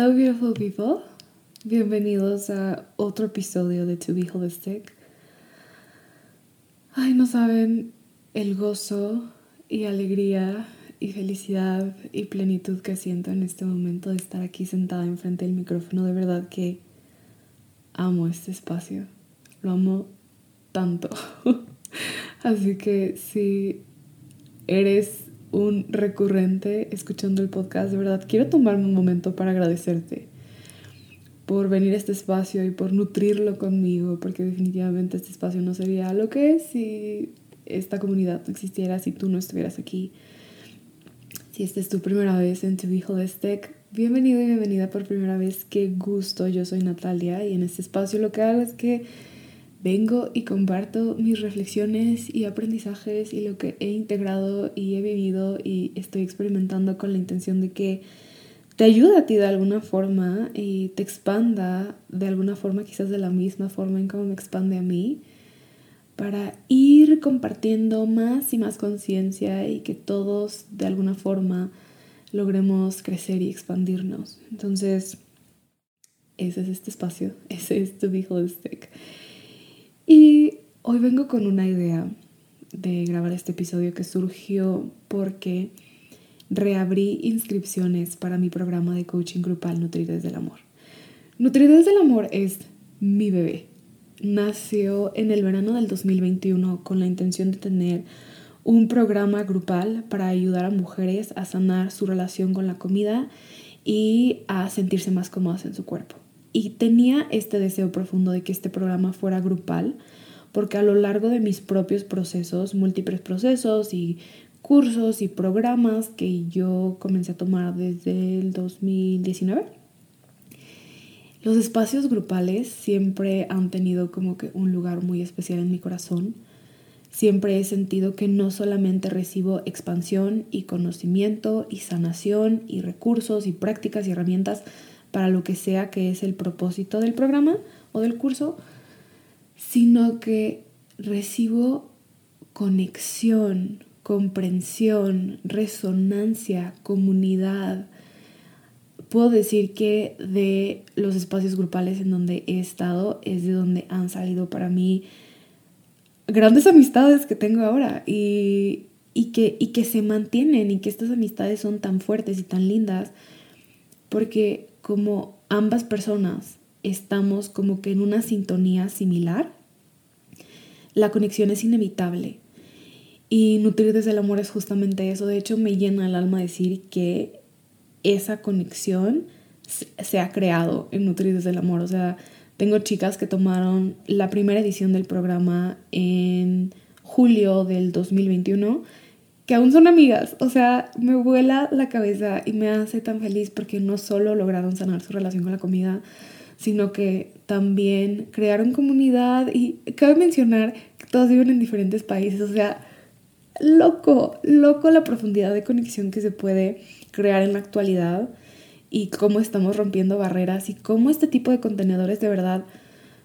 Hello, beautiful people. Bienvenidos a otro episodio de To Be Holistic. Ay, no saben el gozo y alegría y felicidad y plenitud que siento en este momento de estar aquí sentada enfrente del micrófono. De verdad que amo este espacio. Lo amo tanto. Así que si eres un recurrente escuchando el podcast. De verdad, quiero tomarme un momento para agradecerte por venir a este espacio y por nutrirlo conmigo, porque definitivamente este espacio no sería lo que es si esta comunidad no existiera, si tú no estuvieras aquí. Si esta es tu primera vez en tu hijo de Steak, bienvenido y bienvenida por primera vez. Qué gusto, yo soy Natalia y en este espacio lo que hago es que vengo y comparto mis reflexiones y aprendizajes y lo que he integrado y he vivido y estoy experimentando con la intención de que te ayude a ti de alguna forma y te expanda de alguna forma, quizás de la misma forma en cómo me expande a mí, para ir compartiendo más y más conciencia y que todos de alguna forma logremos crecer y expandirnos. Entonces, ese es este espacio, ese es tu Be Holistic. Y hoy vengo con una idea de grabar este episodio que surgió porque reabrí inscripciones para mi programa de coaching grupal Nutrir desde el Amor. Nutrir desde el Amor es mi bebé. Nació en el verano del 2021 con la intención de tener un programa grupal para ayudar a mujeres a sanar su relación con la comida y a sentirse más cómodas en su cuerpo. Y tenía este deseo profundo de que este programa fuera grupal, porque a lo largo de mis propios procesos, múltiples procesos y cursos y programas que yo comencé a tomar desde el 2019, los espacios grupales siempre han tenido como que un lugar muy especial en mi corazón. Siempre he sentido que no solamente recibo expansión y conocimiento y sanación y recursos y prácticas y herramientas para lo que sea que es el propósito del programa o del curso, sino que recibo conexión, comprensión, resonancia, comunidad. Puedo decir que de los espacios grupales en donde he estado es de donde han salido para mí grandes amistades que tengo ahora y, que, y que se mantienen y que estas amistades son tan fuertes y tan lindas porque como ambas personas estamos como que en una sintonía similar, la conexión es inevitable. Y nutrir desde el amor es justamente eso. De hecho, me llena el alma decir que esa conexión se ha creado en Nutrir desde el amor. O sea, tengo chicas que tomaron la primera edición del programa en julio del 2021 que aún son amigas. O sea, me vuela la cabeza y me hace tan feliz porque no solo lograron sanar su relación con la comida, sino que también crearon comunidad y cabe mencionar que todos viven en diferentes países. O sea, loco, loco la profundidad de conexión que se puede crear en la actualidad y cómo estamos rompiendo barreras y cómo este tipo de contenedores de verdad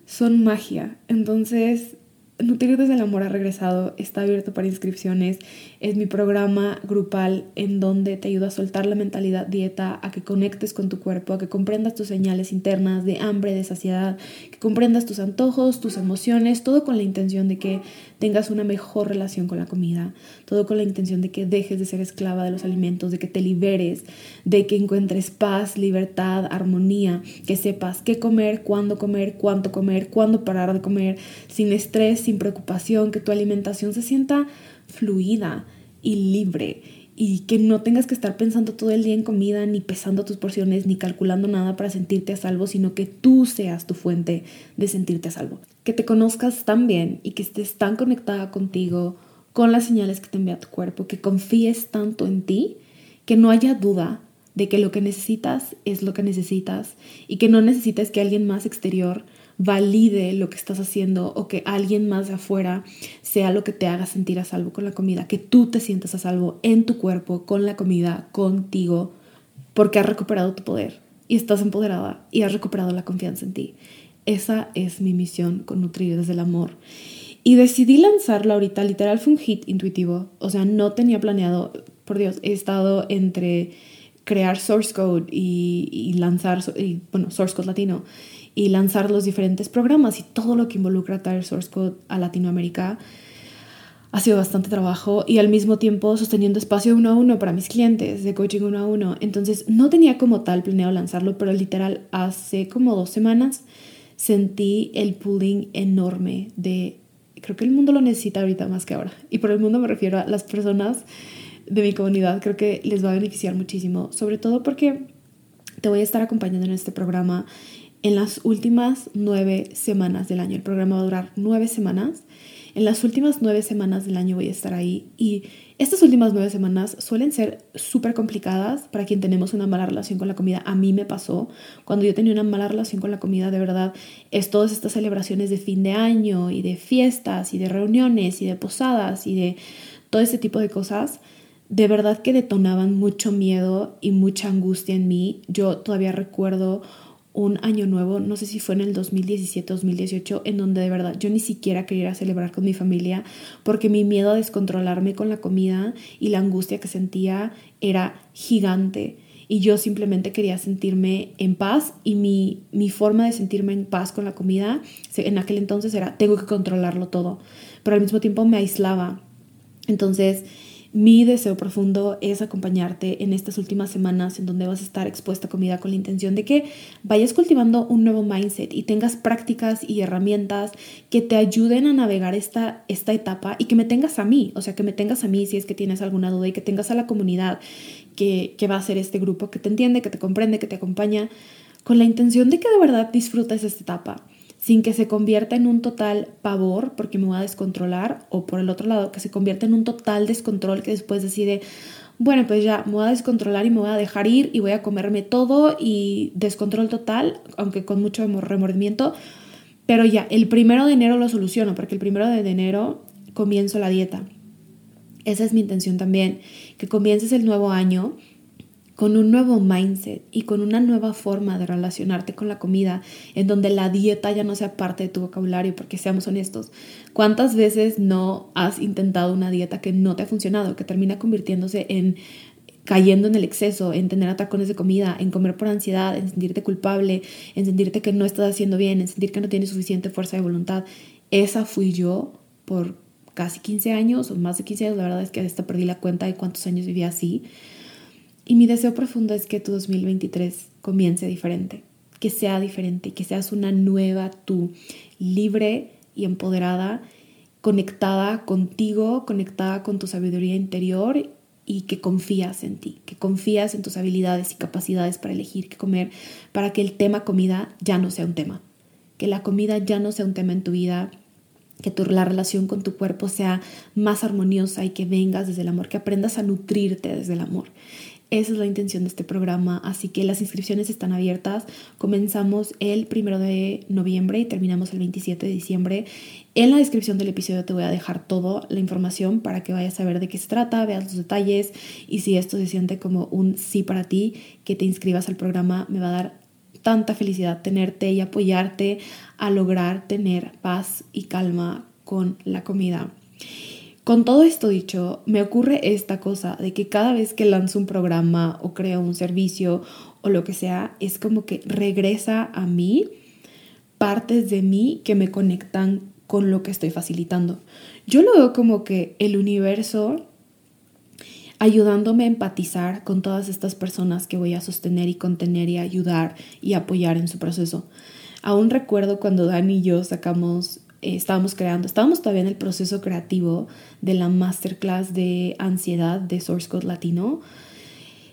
son magia. Entonces, Nutrir desde el amor ha regresado, está abierto para inscripciones. Es mi programa grupal en donde te ayuda a soltar la mentalidad dieta, a que conectes con tu cuerpo, a que comprendas tus señales internas de hambre, de saciedad, que comprendas tus antojos, tus emociones, todo con la intención de que tengas una mejor relación con la comida, todo con la intención de que dejes de ser esclava de los alimentos, de que te liberes, de que encuentres paz, libertad, armonía, que sepas qué comer, cuándo comer, cuánto comer, cuándo parar de comer, sin estrés, sin preocupación, que tu alimentación se sienta fluida y libre y que no tengas que estar pensando todo el día en comida, ni pesando tus porciones, ni calculando nada para sentirte a salvo, sino que tú seas tu fuente de sentirte a salvo. Que te conozcas tan bien y que estés tan conectada contigo, con las señales que te envía tu cuerpo, que confíes tanto en ti, que no haya duda de que lo que necesitas es lo que necesitas y que no necesites que alguien más exterior valide lo que estás haciendo o que alguien más de afuera sea lo que te haga sentir a salvo con la comida, que tú te sientas a salvo en tu cuerpo, con la comida, contigo, porque has recuperado tu poder y estás empoderada y has recuperado la confianza en ti. Esa es mi misión con Nutrir desde el amor. Y decidí lanzarlo ahorita, literal fue un hit intuitivo, o sea, no tenía planeado, por Dios, he estado entre crear source code y, lanzar, y, bueno, source code latino y lanzar los diferentes programas y todo lo que involucra traer Source Code a Latinoamérica. Ha sido bastante trabajo y al mismo tiempo sosteniendo espacio uno a uno para mis clientes de coaching uno a uno. Entonces no tenía como tal planeado lanzarlo, pero literal hace como dos semanas sentí el pulling enorme de, creo que el mundo lo necesita ahorita más que ahora. Y por el mundo me refiero a las personas de mi comunidad, creo que les va a beneficiar muchísimo, sobre todo porque te voy a estar acompañando en este programa en las últimas nueve semanas del año. El programa va a durar nueve semanas. En las últimas nueve semanas del año voy a estar ahí y estas últimas nueve semanas suelen ser súper complicadas para quien tenemos una mala relación con la comida. A mí me pasó cuando yo tenía una mala relación con la comida, de verdad, es todas estas celebraciones de fin de año y de fiestas y de reuniones y de posadas y de todo ese tipo de cosas. De verdad que detonaban mucho miedo y mucha angustia en mí. Yo todavía recuerdo un año nuevo, no sé si fue en el 2017-2018, en donde de verdad yo ni siquiera quería celebrar con mi familia porque mi miedo a descontrolarme con la comida y la angustia que sentía era gigante. Y yo simplemente quería sentirme en paz y mi, mi forma de sentirme en paz con la comida en aquel entonces era, tengo que controlarlo todo, pero al mismo tiempo me aislaba. Entonces, mi deseo profundo es acompañarte en estas últimas semanas en donde vas a estar expuesta a comida con la intención de que vayas cultivando un nuevo mindset y tengas prácticas y herramientas que te ayuden a navegar esta, esta etapa y que me tengas a mí, o sea, que me tengas a mí si es que tienes alguna duda y que tengas a la comunidad que, que va a ser este grupo, que te entiende, que te comprende, que te acompaña, con la intención de que de verdad disfrutes esta etapa sin que se convierta en un total pavor porque me voy a descontrolar o por el otro lado que se convierta en un total descontrol que después decide bueno pues ya me voy a descontrolar y me voy a dejar ir y voy a comerme todo y descontrol total aunque con mucho remordimiento pero ya el primero de enero lo soluciono porque el primero de enero comienzo la dieta. Esa es mi intención también que comiences el nuevo año con un nuevo mindset y con una nueva forma de relacionarte con la comida, en donde la dieta ya no sea parte de tu vocabulario, porque seamos honestos, ¿cuántas veces no has intentado una dieta que no te ha funcionado, que termina convirtiéndose en cayendo en el exceso, en tener atacones de comida, en comer por ansiedad, en sentirte culpable, en sentirte que no estás haciendo bien, en sentir que no tienes suficiente fuerza de voluntad? Esa fui yo por casi 15 años o más de 15 años, la verdad es que hasta perdí la cuenta de cuántos años vivía así y mi deseo profundo es que tu 2023 comience diferente, que sea diferente, que seas una nueva tú, libre y empoderada, conectada contigo, conectada con tu sabiduría interior y que confías en ti, que confías en tus habilidades y capacidades para elegir qué comer, para que el tema comida ya no sea un tema, que la comida ya no sea un tema en tu vida, que tu, la relación con tu cuerpo sea más armoniosa y que vengas desde el amor, que aprendas a nutrirte desde el amor. Esa es la intención de este programa, así que las inscripciones están abiertas. Comenzamos el primero de noviembre y terminamos el 27 de diciembre. En la descripción del episodio te voy a dejar toda la información para que vayas a ver de qué se trata, veas los detalles y si esto se siente como un sí para ti, que te inscribas al programa, me va a dar tanta felicidad tenerte y apoyarte a lograr tener paz y calma con la comida. Con todo esto dicho, me ocurre esta cosa de que cada vez que lanzo un programa o creo un servicio o lo que sea, es como que regresa a mí partes de mí que me conectan con lo que estoy facilitando. Yo lo veo como que el universo ayudándome a empatizar con todas estas personas que voy a sostener y contener y ayudar y apoyar en su proceso. Aún recuerdo cuando Dani y yo sacamos, eh, estábamos creando, estábamos todavía en el proceso creativo de la masterclass de ansiedad de Source Code Latino,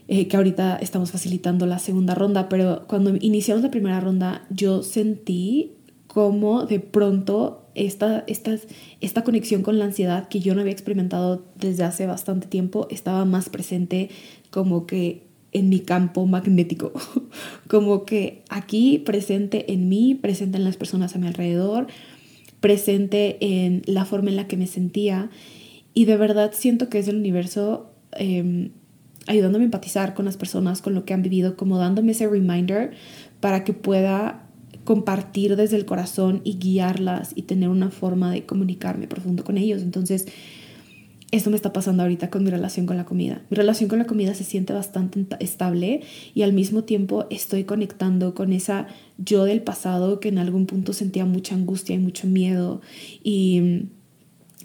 eh, que ahorita estamos facilitando la segunda ronda, pero cuando iniciamos la primera ronda yo sentí como de pronto esta, esta, esta conexión con la ansiedad que yo no había experimentado desde hace bastante tiempo estaba más presente como que en mi campo magnético, como que aquí presente en mí, presente en las personas a mi alrededor, presente en la forma en la que me sentía y de verdad siento que es el universo em, ayudándome a empatizar con las personas, con lo que han vivido, como dándome ese reminder para que pueda compartir desde el corazón y guiarlas y tener una forma de comunicarme profundo con ellos. Entonces, esto me está pasando ahorita con mi relación con la comida. Mi relación con la comida se siente bastante estable y al mismo tiempo estoy conectando con esa yo del pasado que en algún punto sentía mucha angustia y mucho miedo y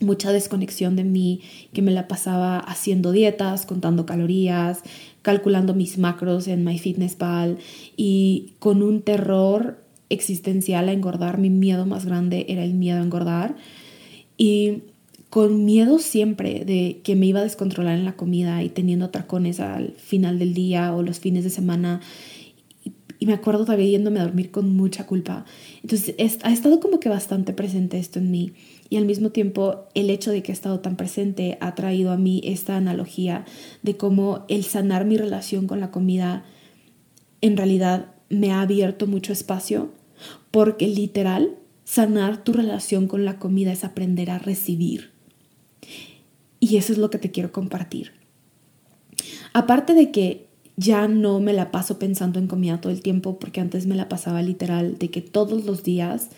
mucha desconexión de mí, que me la pasaba haciendo dietas, contando calorías, calculando mis macros en MyFitnessPal y con un terror existencial a engordar, mi miedo más grande era el miedo a engordar y con miedo siempre de que me iba a descontrolar en la comida y teniendo atracones al final del día o los fines de semana y me acuerdo todavía yéndome a dormir con mucha culpa. Entonces ha estado como que bastante presente esto en mí y al mismo tiempo el hecho de que ha estado tan presente ha traído a mí esta analogía de cómo el sanar mi relación con la comida en realidad me ha abierto mucho espacio porque literal, sanar tu relación con la comida es aprender a recibir. Y eso es lo que te quiero compartir. Aparte de que ya no me la paso pensando en comida todo el tiempo, porque antes me la pasaba literal de que todos los días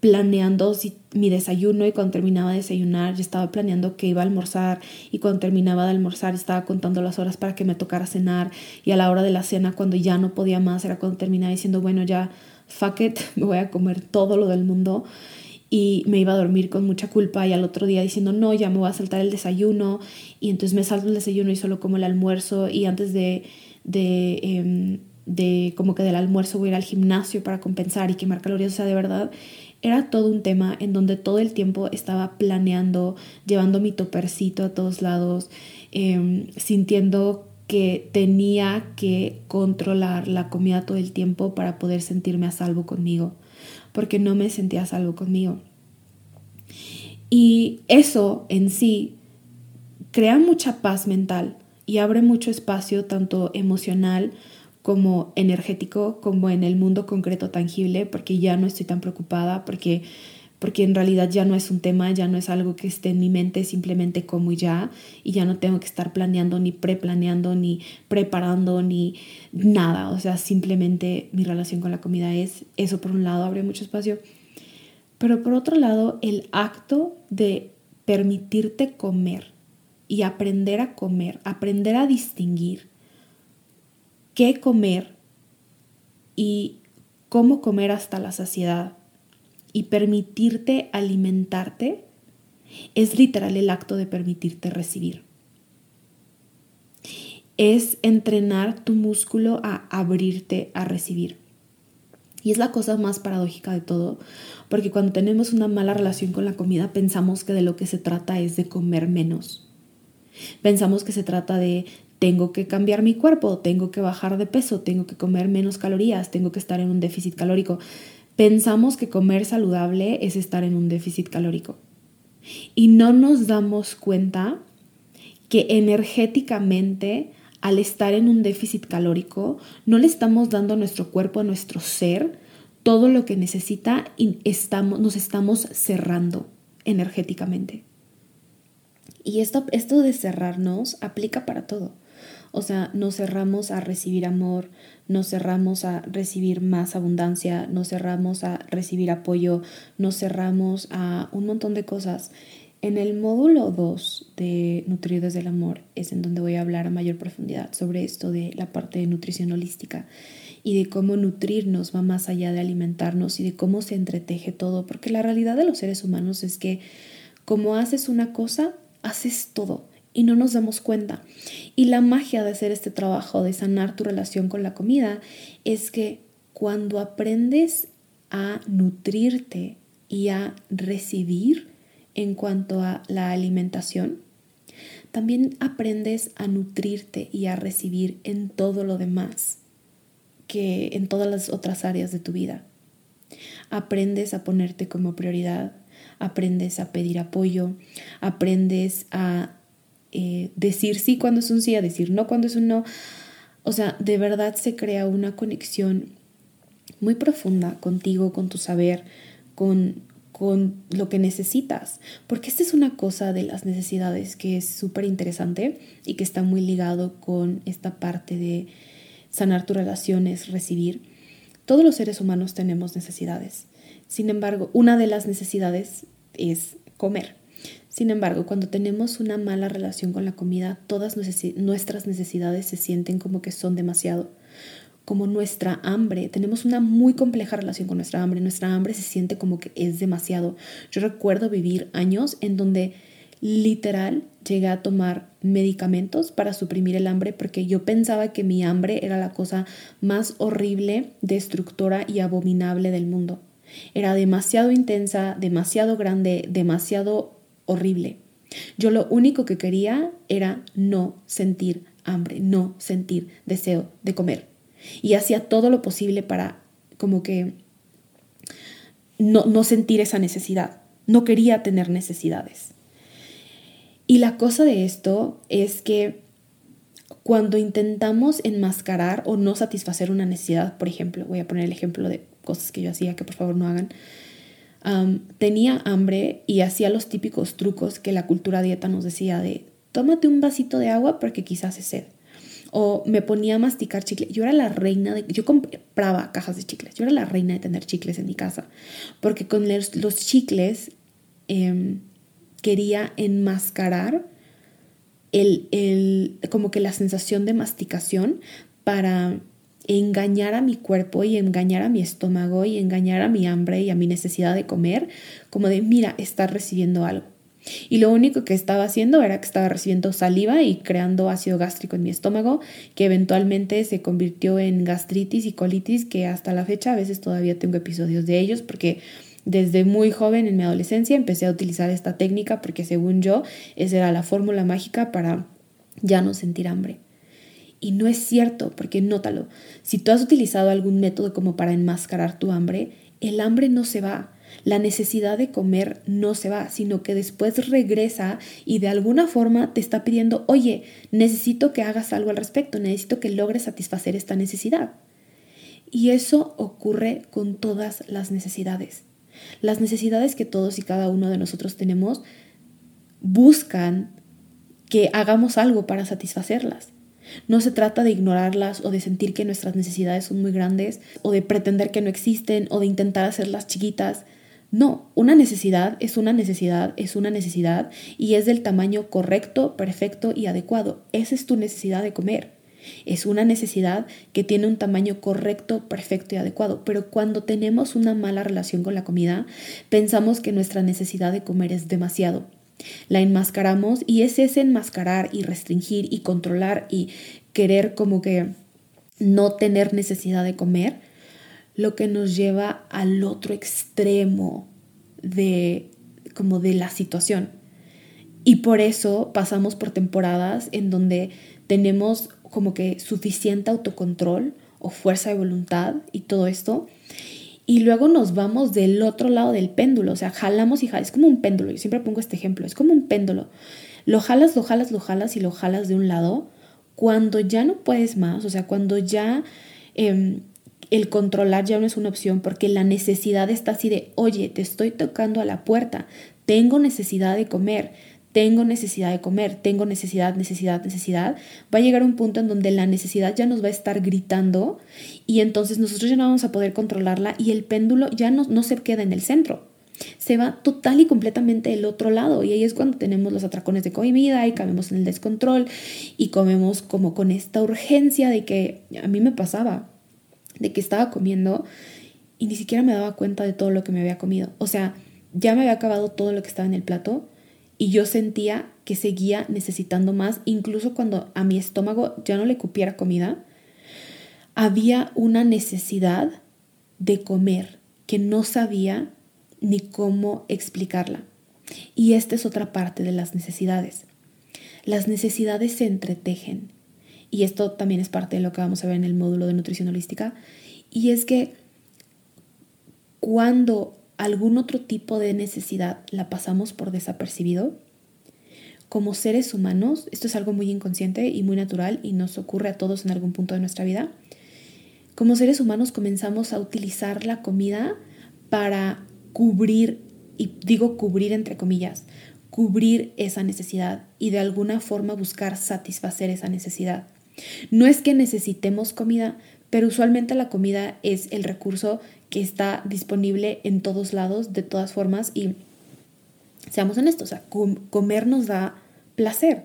planeando mi desayuno y cuando terminaba de desayunar ya estaba planeando que iba a almorzar y cuando terminaba de almorzar estaba contando las horas para que me tocara cenar y a la hora de la cena cuando ya no podía más era cuando terminaba diciendo bueno ya fuck it, me voy a comer todo lo del mundo y me iba a dormir con mucha culpa y al otro día diciendo no, ya me voy a saltar el desayuno y entonces me salto el desayuno y solo como el almuerzo y antes de, de, em, de como que del almuerzo voy a ir al gimnasio para compensar y quemar calorías, o sea, de verdad era todo un tema en donde todo el tiempo estaba planeando, llevando mi topercito a todos lados, em, sintiendo que tenía que controlar la comida todo el tiempo para poder sentirme a salvo conmigo, porque no me sentía salvo conmigo. Y eso en sí crea mucha paz mental y abre mucho espacio tanto emocional como energético, como en el mundo concreto tangible, porque ya no estoy tan preocupada, porque, porque en realidad ya no es un tema, ya no es algo que esté en mi mente, simplemente como ya, y ya no tengo que estar planeando, ni preplaneando, ni preparando, ni nada, o sea, simplemente mi relación con la comida es eso por un lado, abre mucho espacio, pero por otro lado, el acto de permitirte comer y aprender a comer, aprender a distinguir, qué comer y cómo comer hasta la saciedad y permitirte alimentarte es literal el acto de permitirte recibir. Es entrenar tu músculo a abrirte a recibir. Y es la cosa más paradójica de todo, porque cuando tenemos una mala relación con la comida pensamos que de lo que se trata es de comer menos. Pensamos que se trata de tengo que cambiar mi cuerpo, tengo que bajar de peso, tengo que comer menos calorías, tengo que estar en un déficit calórico. Pensamos que comer saludable es estar en un déficit calórico. Y no nos damos cuenta que energéticamente al estar en un déficit calórico no le estamos dando a nuestro cuerpo, a nuestro ser, todo lo que necesita y estamos, nos estamos cerrando energéticamente. Y esto, esto de cerrarnos aplica para todo. O sea, nos cerramos a recibir amor, nos cerramos a recibir más abundancia, nos cerramos a recibir apoyo, nos cerramos a un montón de cosas. En el módulo 2 de Nutrir desde el Amor es en donde voy a hablar a mayor profundidad sobre esto de la parte de nutrición holística y de cómo nutrirnos va más allá de alimentarnos y de cómo se entreteje todo, porque la realidad de los seres humanos es que como haces una cosa, haces todo y no nos damos cuenta. Y la magia de hacer este trabajo, de sanar tu relación con la comida, es que cuando aprendes a nutrirte y a recibir en cuanto a la alimentación, también aprendes a nutrirte y a recibir en todo lo demás, que en todas las otras áreas de tu vida. Aprendes a ponerte como prioridad, aprendes a pedir apoyo, aprendes a eh, decir sí cuando es un sí, a decir no cuando es un no. O sea, de verdad se crea una conexión muy profunda contigo, con tu saber, con, con lo que necesitas. Porque esta es una cosa de las necesidades que es súper interesante y que está muy ligado con esta parte de sanar tus relaciones, recibir. Todos los seres humanos tenemos necesidades. Sin embargo, una de las necesidades es comer. Sin embargo, cuando tenemos una mala relación con la comida, todas nuestras necesidades se sienten como que son demasiado. Como nuestra hambre, tenemos una muy compleja relación con nuestra hambre. Nuestra hambre se siente como que es demasiado. Yo recuerdo vivir años en donde literal llegué a tomar medicamentos para suprimir el hambre porque yo pensaba que mi hambre era la cosa más horrible, destructora y abominable del mundo. Era demasiado intensa, demasiado grande, demasiado horrible. Yo lo único que quería era no sentir hambre, no sentir deseo de comer. Y hacía todo lo posible para como que no, no sentir esa necesidad. No quería tener necesidades. Y la cosa de esto es que cuando intentamos enmascarar o no satisfacer una necesidad, por ejemplo, voy a poner el ejemplo de cosas que yo hacía que por favor no hagan, tenía hambre y hacía los típicos trucos que la cultura dieta nos decía de tómate un vasito de agua porque quizás es sed. O me ponía a masticar chicles. Yo era la reina de... Yo compraba cajas de chicles. Yo era la reina de tener chicles en mi casa. Porque con los, chicles em, quería enmascarar el, el, como que la sensación de masticación para engañar a mi cuerpo y engañar a mi estómago y engañar a mi hambre y a mi necesidad de comer, como de, mira, estás recibiendo algo. Y lo único que estaba haciendo era que estaba recibiendo saliva y creando ácido gástrico en mi estómago, que eventualmente se convirtió en gastritis y colitis, que hasta la fecha a veces todavía tengo episodios de ellos, porque desde muy joven en mi adolescencia empecé a utilizar esta técnica, porque según yo, esa era la fórmula mágica para ya no sentir hambre. Y no es cierto, porque nótalo, si tú has utilizado algún método como para enmascarar tu hambre, el hambre no se va, la necesidad de comer no se va, sino que después regresa y de alguna forma te está pidiendo, oye, necesito que hagas algo al respecto, necesito que logres satisfacer esta necesidad. Y eso ocurre con todas las necesidades. Las necesidades que todos y cada uno de nosotros tenemos buscan que hagamos algo para satisfacerlas. No se trata de ignorarlas o de sentir que nuestras necesidades son muy grandes o de pretender que no existen o de intentar hacerlas chiquitas. No, una necesidad es una necesidad, es una necesidad y es del tamaño correcto, perfecto y adecuado. Esa es tu necesidad de comer. Es una necesidad que tiene un tamaño correcto, perfecto y adecuado. Pero cuando tenemos una mala relación con la comida, pensamos que nuestra necesidad de comer es demasiado la enmascaramos y es ese enmascarar y restringir y controlar y querer como que no tener necesidad de comer lo que nos lleva al otro extremo de como de la situación. Y por eso pasamos por temporadas en donde tenemos como que suficiente autocontrol o fuerza de voluntad y todo esto y luego nos vamos del otro lado del péndulo, o sea, jalamos y jalamos, es como un péndulo, yo siempre pongo este ejemplo, es como un péndulo. Lo jalas, lo jalas, lo jalas y lo jalas de un lado, cuando ya no puedes más, o sea, cuando ya em, el controlar ya no es una opción porque la necesidad está así de, oye, te estoy tocando a la puerta, tengo necesidad de comer, tengo necesidad de comer, tengo necesidad, necesidad, necesidad, va a llegar un punto en donde la necesidad ya nos va a estar gritando y entonces nosotros ya no vamos a poder controlarla y el péndulo ya no, no se queda en el centro. Se va total y completamente del otro lado y ahí es cuando tenemos los atracones de comida y caemos en el descontrol y comemos como con esta urgencia de que a mí me pasaba, de que estaba comiendo y ni siquiera me daba cuenta de todo lo que me había comido. O sea, ya me había acabado todo lo que estaba en el plato y yo sentía que seguía necesitando más, incluso cuando a mi estómago ya no le cupiera comida, había una necesidad de comer que no sabía ni cómo explicarla. Y esta es otra parte de las necesidades. Las necesidades se entretejen. Y esto también es parte de lo que vamos a ver en el módulo de nutrición holística. Y es que cuando algún otro tipo de necesidad la pasamos por desapercibido, como seres humanos, esto es algo muy inconsciente y muy natural y nos ocurre a todos en algún punto de nuestra vida, como seres humanos comenzamos a utilizar la comida para cubrir, y digo cubrir entre comillas, cubrir esa necesidad y de alguna forma buscar satisfacer esa necesidad. No es que necesitemos comida, pero usualmente la comida es el recurso que está disponible en todos lados, de todas formas, y seamos honestos, o sea, comer nos da placer,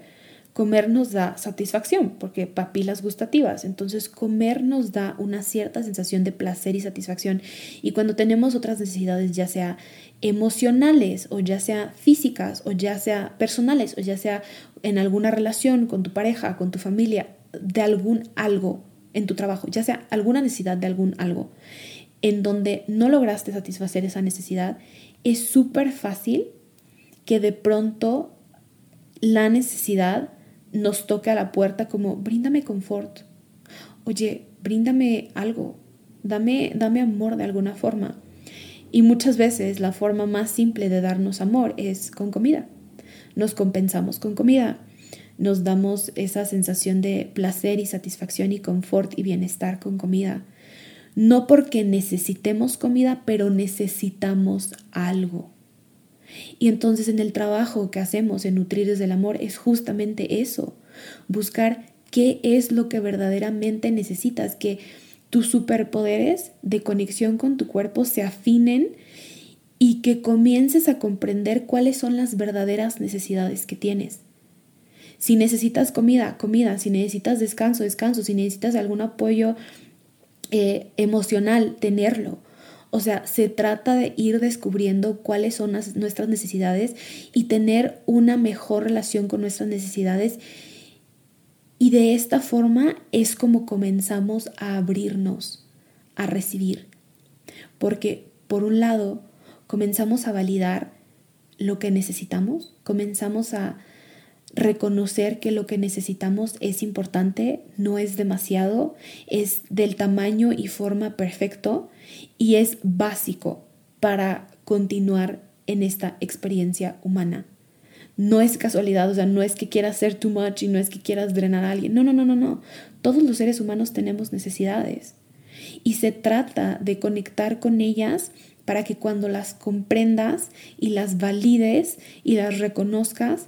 comer nos da satisfacción, porque papilas gustativas, entonces comer nos da una cierta sensación de placer y satisfacción, y cuando tenemos otras necesidades, ya sea emocionales, o ya sea físicas, o ya sea personales, o ya sea en alguna relación con tu pareja, con tu familia, de algún algo en tu trabajo, ya sea alguna necesidad de algún algo, en donde no lograste satisfacer esa necesidad, es súper fácil que de pronto la necesidad nos toque a la puerta como, bríndame confort, oye, bríndame algo, dame, dame amor de alguna forma. Y muchas veces la forma más simple de darnos amor es con comida. Nos compensamos con comida. Nos damos esa sensación de placer y satisfacción y confort y bienestar con comida no porque necesitemos comida, pero necesitamos algo. Y entonces en el trabajo que hacemos en Nutrir desde el Amor es justamente eso, buscar qué es lo que verdaderamente necesitas, que tus superpoderes de conexión con tu cuerpo se afinen y que comiences a comprender cuáles son las verdaderas necesidades que tienes. Si necesitas comida, comida, si necesitas descanso, descanso, si necesitas algún apoyo eh, emocional tenerlo. O sea, se trata de ir descubriendo cuáles son nuestras necesidades y tener una mejor relación con nuestras necesidades. Y de esta forma es como comenzamos a abrirnos, a recibir. Porque, por un lado, comenzamos a validar lo que necesitamos, comenzamos a reconocer que lo que necesitamos es importante, no es demasiado, es del tamaño y forma perfecto y es básico para continuar en esta experiencia humana. No es casualidad, o sea, no es que quieras ser too much y no es que quieras drenar a alguien. No, no, no, no, no. Todos los seres humanos tenemos necesidades y se trata de conectar con ellas para que cuando las comprendas y las valides y las reconozcas,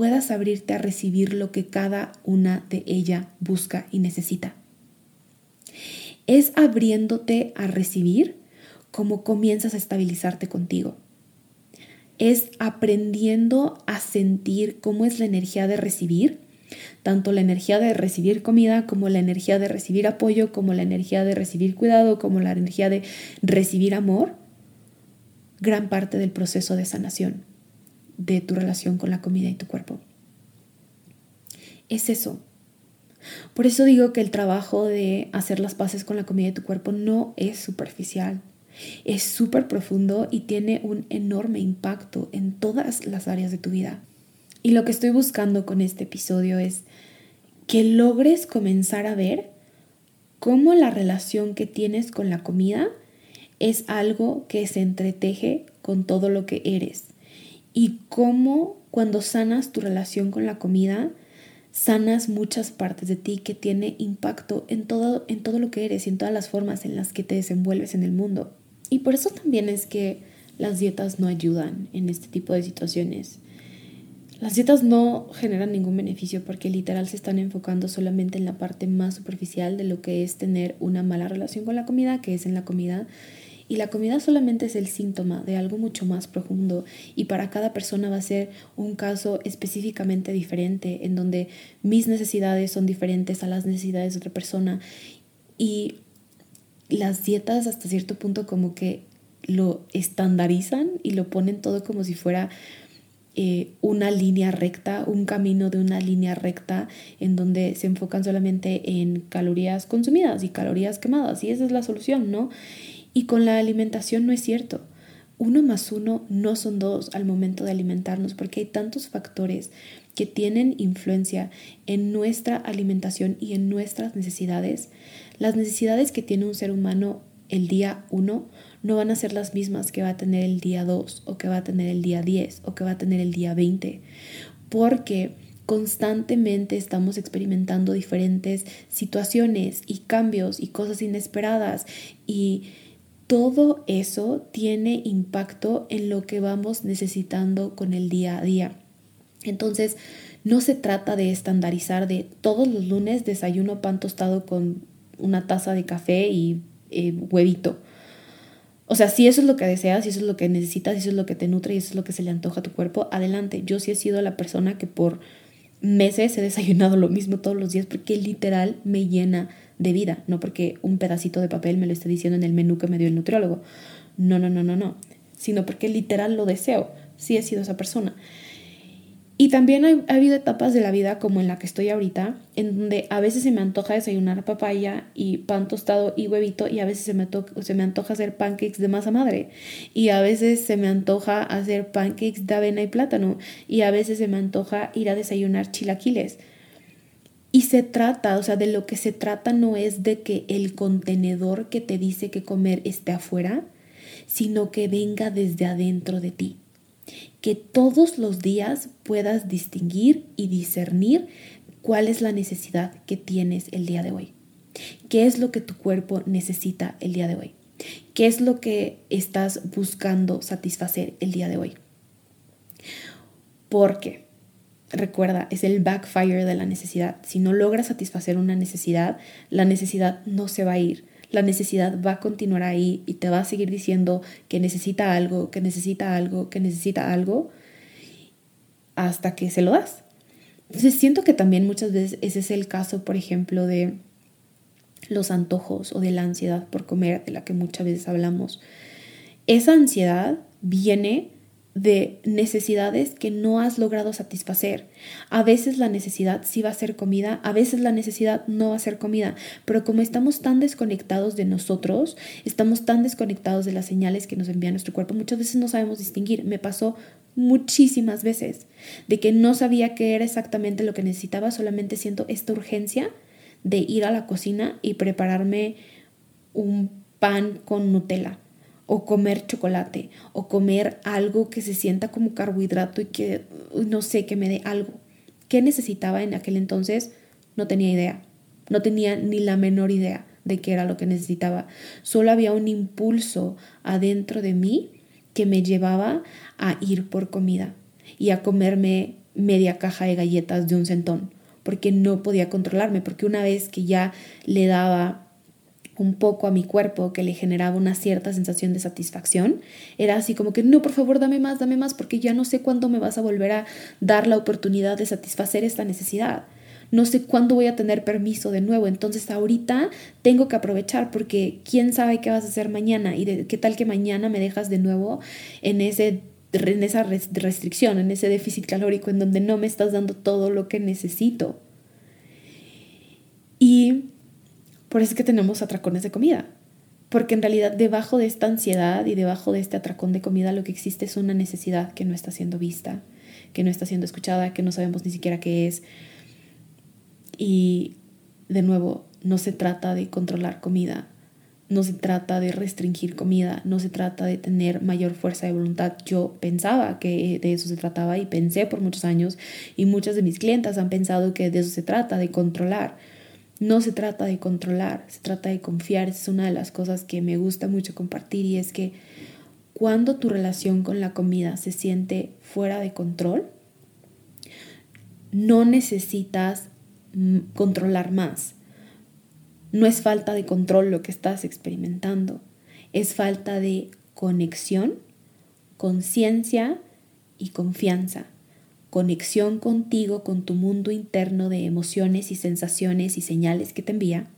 puedas abrirte a recibir lo que cada una de ella busca y necesita. Es abriéndote a recibir como comienzas a estabilizarte contigo. Es aprendiendo a sentir cómo es la energía de recibir, tanto la energía de recibir comida como la energía de recibir apoyo, como la energía de recibir cuidado, como la energía de recibir amor, gran parte del proceso de sanación de tu relación con la comida y tu cuerpo. Es eso. Por eso digo que el trabajo de hacer las paces con la comida y tu cuerpo no es superficial. Es súper profundo y tiene un enorme impacto en todas las áreas de tu vida. Y lo que estoy buscando con este episodio es que logres comenzar a ver cómo la relación que tienes con la comida es algo que se entreteje con todo lo que eres y cómo cuando sanas tu relación con la comida, sanas muchas partes de ti que tiene impacto en todo, en todo lo que eres y en todas las formas en las que te desenvuelves en el mundo. Y por eso también es que las dietas no ayudan en este tipo de situaciones. Las dietas no generan ningún beneficio porque literal se están enfocando solamente en la parte más superficial de lo que es tener una mala relación con la comida, que es en la comida. Y la comida solamente es el síntoma de algo mucho más profundo y para cada persona va a ser un caso específicamente diferente en donde mis necesidades son diferentes a las necesidades de otra persona y las dietas hasta cierto punto como que lo estandarizan y lo ponen todo como si fuera eh, una línea recta, un camino de una línea recta en donde se enfocan solamente en calorías consumidas y calorías quemadas y esa es la solución, ¿no? Y con la alimentación no es cierto. Uno más uno no son dos al momento de alimentarnos porque hay tantos factores que tienen influencia en nuestra alimentación y en nuestras necesidades. Las necesidades que tiene un ser humano el día uno no van a ser las mismas que va a tener el día 2 o que va a tener el día 10 o que va a tener el día 20, porque constantemente estamos experimentando diferentes situaciones y cambios y cosas inesperadas y todo eso tiene impacto en lo que vamos necesitando con el día a día. Entonces, no se trata de estandarizar de todos los lunes desayuno pan tostado con una taza de café y eh, huevito. O sea, si eso es lo que deseas, si eso es lo que necesitas, si eso es lo que te nutre y eso es lo que se le antoja a tu cuerpo, adelante. Yo sí he sido la persona que por meses he desayunado lo mismo todos los días porque literal me llena de vida, no porque un pedacito de papel me lo esté diciendo en el menú que me dio el nutriólogo. No, no, no, no, no, sino porque literal lo deseo. Sí he sido esa persona. Y también ha habido etapas de la vida como en la que estoy ahorita, en donde a veces se me antoja desayunar papaya y pan tostado y huevito y a veces se me, se me antoja hacer pancakes de masa madre y a veces se me antoja hacer pancakes de avena y plátano y a veces se me antoja ir a desayunar chilaquiles. Y se trata, o sea, de lo que se trata no es de que el contenedor que te dice que comer esté afuera, sino que venga desde adentro de ti que todos los días puedas distinguir y discernir cuál es la necesidad que tienes el día de hoy. ¿Qué es lo que tu cuerpo necesita el día de hoy? ¿Qué es lo que estás buscando satisfacer el día de hoy? Porque, recuerda, es el backfire de la necesidad. Si no logras satisfacer una necesidad, la necesidad no se va a ir la necesidad va a continuar ahí y te va a seguir diciendo que necesita algo, que necesita algo, que necesita algo, hasta que se lo das. Entonces siento que también muchas veces ese es el caso, por ejemplo, de los antojos o de la ansiedad por comer, de la que muchas veces hablamos. Esa ansiedad viene de necesidades que no has logrado satisfacer. A veces la necesidad sí va a ser comida, a veces la necesidad no va a ser comida, pero como estamos tan desconectados de nosotros, estamos tan desconectados de las señales que nos envía nuestro cuerpo, muchas veces no sabemos distinguir. Me pasó muchísimas veces de que no sabía qué era exactamente lo que necesitaba, solamente siento esta urgencia de ir a la cocina y prepararme un pan con Nutella o comer chocolate o comer algo que se sienta como carbohidrato y que no sé, que me dé algo. ¿Qué necesitaba en aquel entonces? No tenía idea. No tenía ni la menor idea de qué era lo que necesitaba. Solo había un impulso adentro de mí que me llevaba a ir por comida y a comerme media caja de galletas de un centón, porque no podía controlarme, porque una vez que ya le daba un poco a mi cuerpo que le generaba una cierta sensación de satisfacción, era así como que no, por favor, dame más, dame más, porque ya no sé cuándo me vas a volver a dar la oportunidad de satisfacer esta necesidad. No sé cuándo voy a tener permiso de nuevo, entonces ahorita tengo que aprovechar porque quién sabe qué vas a hacer mañana y de, qué tal que mañana me dejas de nuevo en ese en esa restricción, en ese déficit calórico en donde no me estás dando todo lo que necesito. Y por eso es que tenemos atracones de comida. Porque en realidad debajo de esta ansiedad y debajo de este atracón de comida lo que existe es una necesidad que no está siendo vista, que no está siendo escuchada, que no sabemos ni siquiera qué es. Y de nuevo, no se trata de controlar comida, no se trata de restringir comida, no se trata de tener mayor fuerza de voluntad. Yo pensaba que de eso se trataba y pensé por muchos años y muchas de mis clientas han pensado que de eso se trata, de controlar. No se trata de controlar, se trata de confiar. Es una de las cosas que me gusta mucho compartir y es que cuando tu relación con la comida se siente fuera de control, no necesitas mm, controlar más. No es falta de control lo que estás experimentando, es falta de conexión, conciencia y confianza. Conexión contigo, con tu mundo interno de emociones y sensaciones y señales que te envía.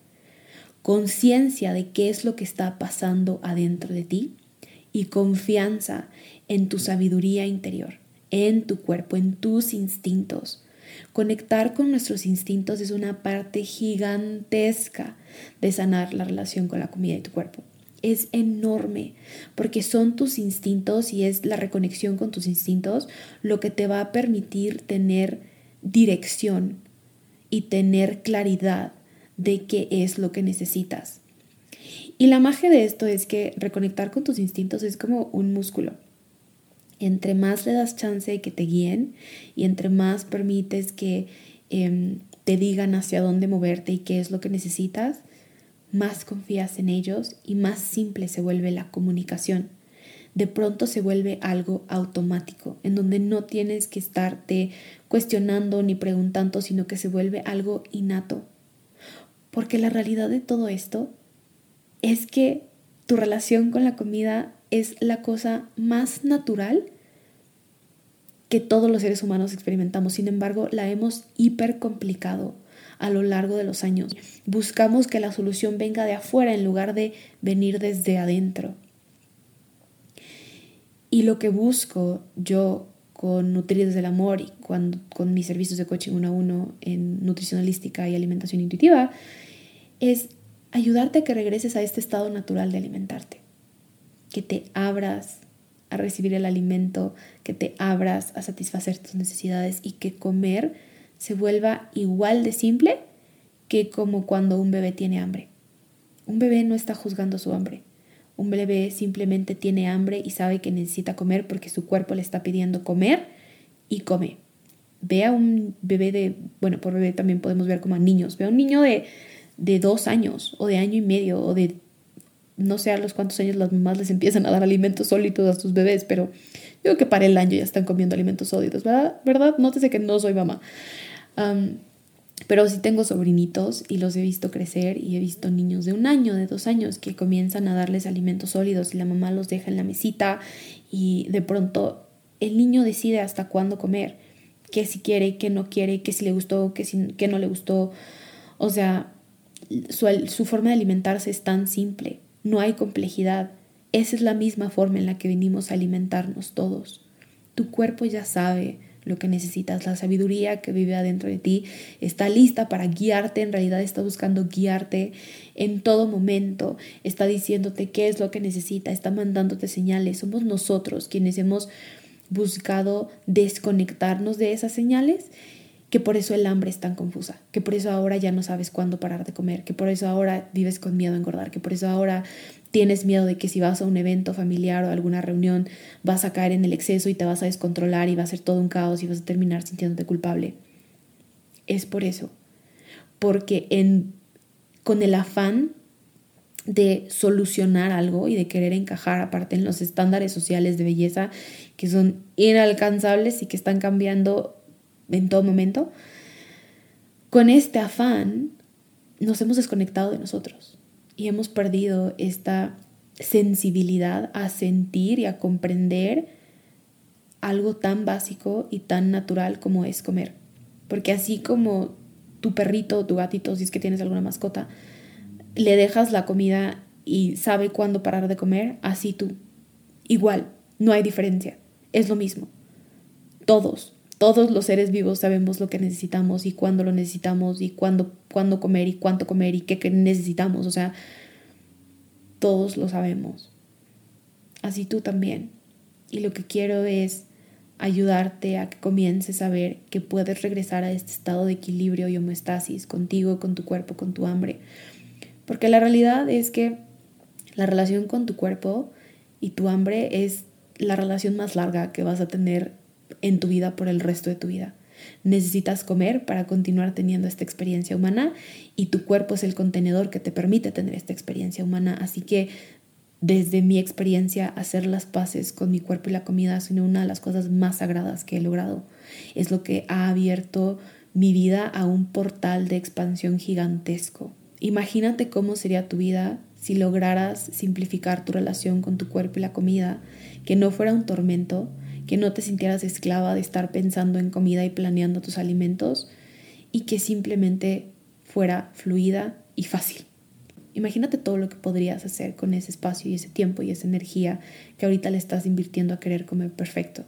Conciencia de qué es lo que está pasando adentro de ti y confianza en tu sabiduría interior, en tu cuerpo, en tus instintos. Conectar con nuestros instintos es una parte gigantesca de sanar la relación con la comida y tu cuerpo. Es enorme porque son tus instintos y es la reconexión con tus instintos lo que te va a permitir tener dirección y tener claridad de qué es lo que necesitas. Y la magia de esto es que reconectar con tus instintos es como un músculo. Entre más le das chance de que te guíen y entre más permites que em, te digan hacia dónde moverte y qué es lo que necesitas, más confías en ellos y más simple se vuelve la comunicación. De pronto se vuelve algo automático, en donde no tienes que estarte cuestionando ni preguntando, sino que se vuelve algo innato. Porque la realidad de todo esto es que tu relación con la comida es la cosa más natural que todos los seres humanos experimentamos. Sin embargo, la hemos hiper complicado a lo largo de los años. Buscamos que la solución venga de afuera en lugar de venir desde adentro. Y lo que busco yo con Nutrir desde el Amor y con, con mis servicios de coaching uno a uno en nutricionalística y alimentación intuitiva es ayudarte a que regreses a este estado natural de alimentarte, que te abras a recibir el alimento, que te abras a satisfacer tus necesidades y que comer se vuelva igual de simple que como cuando un bebé tiene hambre. Un bebé no está juzgando su hambre. Un bebé simplemente tiene hambre y sabe que necesita comer porque su cuerpo le está pidiendo comer y come. Ve a un bebé de, bueno, por bebé también podemos ver como a niños. Ve a un niño de de dos años o de año y medio o de no sé a los cuántos años las mamás les empiezan a dar alimentos sólidos a sus bebés, pero yo que para el año ya están comiendo alimentos sólidos, ¿verdad? ¿Verdad? Nótese que no soy mamá. Pero sí tengo sobrinitos y los he visto crecer y he visto niños de un año, de dos años que comienzan a darles alimentos sólidos y la mamá los deja en la mesita y de pronto el niño decide hasta cuándo comer, qué si quiere, qué no quiere, qué si le gustó, qué, si, qué no le gustó. O sea, su, forma de alimentarse es tan simple, no hay complejidad. Esa es la misma forma en la que venimos a alimentarnos todos. Tu cuerpo ya sabe lo que necesitas, la sabiduría que vive adentro de ti está lista para guiarte, en realidad está buscando guiarte en todo momento, está diciéndote qué es lo que necesita, está mandándote señales. Somos nosotros quienes hemos buscado desconectarnos de esas señales que por eso el hambre es tan confusa, que por eso ahora ya no sabes cuándo parar de comer, que por eso ahora vives con miedo a engordar, que por eso ahora tienes miedo de que si vas a un evento familiar o alguna reunión vas a caer en el exceso y te vas a descontrolar y va a ser todo un caos y vas a terminar sintiéndote culpable. Es por eso, porque con el afán de solucionar algo y de querer encajar aparte en los estándares sociales de belleza que son inalcanzables y que están cambiando en todo momento, con este afán nos hemos desconectado de nosotros y hemos perdido esta sensibilidad a sentir y a comprender algo tan básico y tan natural como es comer. Porque así como tu perrito o tu gatito, si es que tienes alguna mascota, le dejas la comida y sabe cuándo parar de comer, así tú. Igual, no hay diferencia, es lo mismo. Todos, todos los seres vivos sabemos lo que necesitamos y cuándo lo necesitamos y cuándo, cuándo comer y cuánto comer y qué, qué necesitamos. O sea, todos lo sabemos. Así tú también. Y lo que quiero es ayudarte a que comiences a ver que puedes regresar a este estado de equilibrio y homeostasis contigo, con tu cuerpo, con tu hambre. Porque la realidad es que la relación con tu cuerpo y tu hambre es la relación más larga que vas a tener en tu vida por el resto de tu vida. Necesitas comer para continuar teniendo esta experiencia humana y tu cuerpo es el contenedor que te permite tener esta experiencia humana. Así que desde mi experiencia, hacer las paces con mi cuerpo y la comida es una de las cosas más sagradas que he logrado. Es lo que ha abierto mi vida a un portal de expansión gigantesco. Imagínate cómo sería tu vida si lograras simplificar tu relación con tu cuerpo y la comida, que no fuera un tormento, que no te sintieras esclava de estar pensando en comida y planeando tus alimentos y que simplemente fuera fluida y fácil. Imagínate todo lo que podrías hacer con ese espacio y ese tiempo y esa energía que ahorita le estás invirtiendo a querer comer perfecto.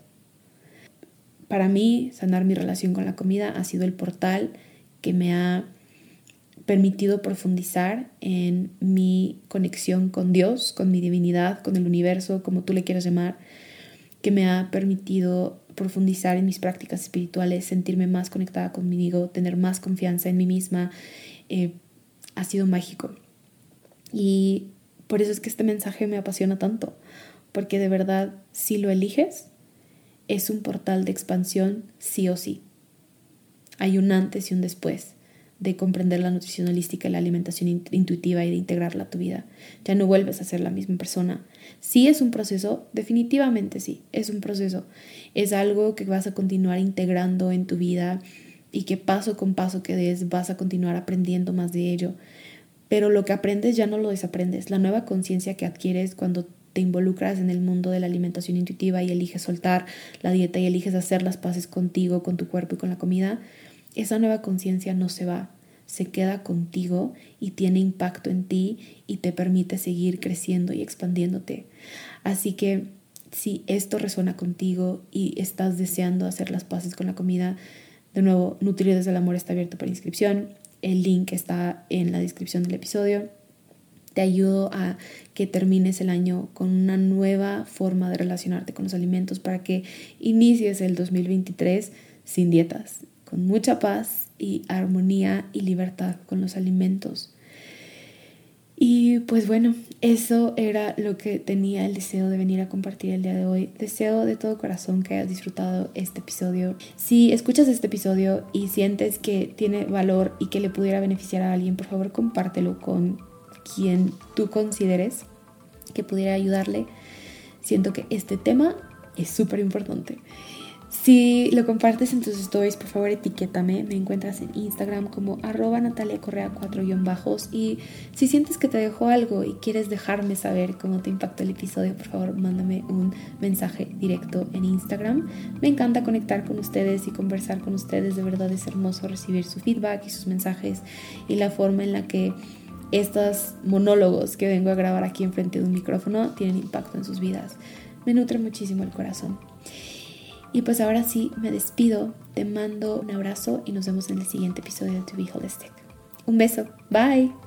Para mí, sanar mi relación con la comida ha sido el portal que me ha permitido profundizar en mi conexión con Dios, con mi divinidad, con el universo, como tú le quieras llamar, que me ha permitido profundizar en mis prácticas espirituales, sentirme más conectada conmigo, tener más confianza en mí misma. Eh, ha sido mágico. Y por eso es que este mensaje me apasiona tanto, porque de verdad, si lo eliges, es un portal de expansión sí o sí. Hay un antes y un después de comprender la nutrición holística y la alimentación intuitiva y de integrarla a tu vida. Ya no vuelves a ser la misma persona. Sí es un proceso, definitivamente sí, es un proceso. Es algo que vas a continuar integrando en tu vida y que paso con paso que des vas a continuar aprendiendo más de ello pero lo que aprendes ya no lo desaprendes. La nueva conciencia que adquieres cuando te involucras en el mundo de la alimentación intuitiva y eliges soltar la dieta y eliges hacer las paces contigo, con tu cuerpo y con la comida, esa nueva conciencia no se va, se queda contigo y tiene impacto en ti y te permite seguir creciendo y expandiéndote. Así que si esto resuena contigo y estás deseando hacer las paces con la comida, de nuevo, Nutrir desde el Amor está abierto para inscripción. El link está en la descripción del episodio. Te ayudo a que termines el año con una nueva forma de relacionarte con los alimentos para que inicies el 2023 sin dietas, con mucha paz y armonía y libertad con los alimentos. Y pues bueno, eso era lo que tenía el deseo de venir a compartir el día de hoy. Deseo de todo corazón que hayas disfrutado este episodio. Si escuchas este episodio y sientes que tiene valor y que le pudiera beneficiar a alguien, por favor compártelo con quien tú consideres que pudiera ayudarle. Siento que este tema es súper importante. Si lo compartes en tus stories, por favor etiquétame. Me encuentras en Instagram como arroba Natalia Correa 4 bajos. Y si sientes que te dejo algo y quieres dejarme saber cómo te impactó el episodio, por favor mándame un mensaje directo en Instagram. Me encanta conectar con ustedes y conversar con ustedes. De verdad es hermoso recibir su feedback y sus mensajes y la forma en la que estos monólogos que vengo a grabar aquí enfrente de un micrófono tienen impacto en sus vidas. Me nutre muchísimo el corazón. Y pues ahora sí, me despido, te mando un abrazo y nos vemos en el siguiente episodio de To Be Holistic. Un beso, bye.